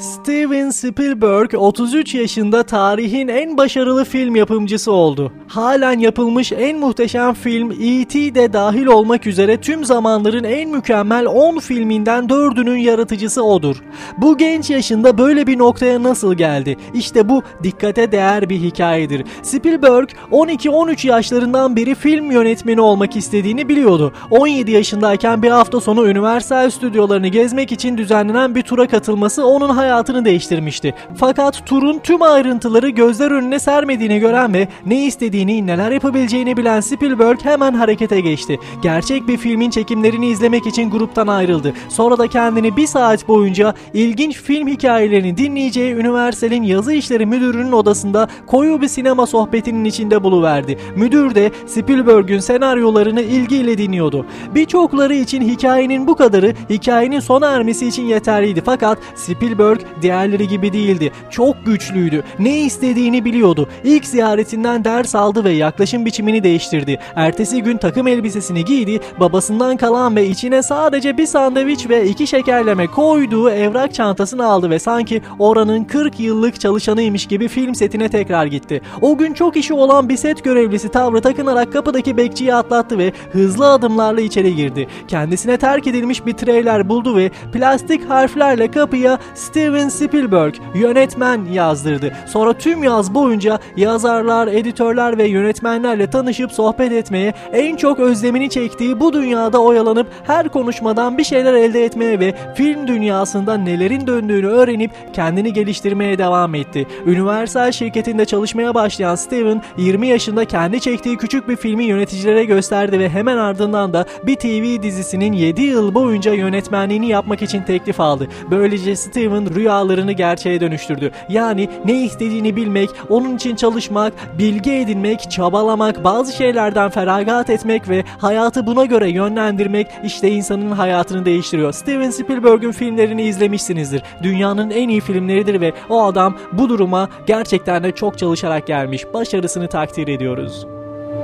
Steven Spielberg 33 yaşında tarihin en başarılı film yapımcısı oldu. Halen yapılmış en muhteşem film E.T. de dahil olmak üzere tüm zamanların en mükemmel 10 filminden 4'ünün yaratıcısı odur. Bu genç yaşında böyle bir noktaya nasıl geldi? İşte bu dikkate değer bir hikayedir. Spielberg 12-13 yaşlarından beri film yönetmeni olmak istediğini biliyordu. 17 yaşındayken bir hafta sonu Universal stüdyolarını gezmek için düzenlenen bir tura katılması onun hayatını hayatını değiştirmişti. Fakat turun tüm ayrıntıları gözler önüne sermediğini gören ve ne istediğini, neler yapabileceğini bilen Spielberg hemen harekete geçti. Gerçek bir filmin çekimlerini izlemek için gruptan ayrıldı. Sonra da kendini bir saat boyunca ilginç film hikayelerini dinleyeceği Universal'in yazı işleri müdürünün odasında koyu bir sinema sohbetinin içinde buluverdi. Müdür de Spielberg'ün senaryolarını ilgiyle dinliyordu. Birçokları için hikayenin bu kadarı hikayenin sona ermesi için yeterliydi. Fakat Spielberg diğerleri gibi değildi. Çok güçlüydü. Ne istediğini biliyordu. İlk ziyaretinden ders aldı ve yaklaşım biçimini değiştirdi. Ertesi gün takım elbisesini giydi, babasından kalan ve içine sadece bir sandviç ve iki şekerleme koyduğu evrak çantasını aldı ve sanki oranın 40 yıllık çalışanıymış gibi film setine tekrar gitti. O gün çok işi olan bir set görevlisi tavrı takınarak kapıdaki bekçiyi atlattı ve hızlı adımlarla içeri girdi. Kendisine terk edilmiş bir trailer buldu ve plastik harflerle kapıya Steven Steven Spielberg yönetmen yazdırdı. Sonra tüm yaz boyunca yazarlar, editörler ve yönetmenlerle tanışıp sohbet etmeye, en çok özlemini çektiği bu dünyada oyalanıp her konuşmadan bir şeyler elde etmeye ve film dünyasında nelerin döndüğünü öğrenip kendini geliştirmeye devam etti. Universal şirketinde çalışmaya başlayan Steven 20 yaşında kendi çektiği küçük bir filmi yöneticilere gösterdi ve hemen ardından da bir TV dizisinin 7 yıl boyunca yönetmenliğini yapmak için teklif aldı. Böylece Steven rüya rüyalarını gerçeğe dönüştürdü. Yani ne istediğini bilmek, onun için çalışmak, bilgi edinmek, çabalamak, bazı şeylerden feragat etmek ve hayatı buna göre yönlendirmek işte insanın hayatını değiştiriyor. Steven Spielberg'ün filmlerini izlemişsinizdir. Dünyanın en iyi filmleridir ve o adam bu duruma gerçekten de çok çalışarak gelmiş. Başarısını takdir ediyoruz.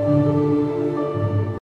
Müzik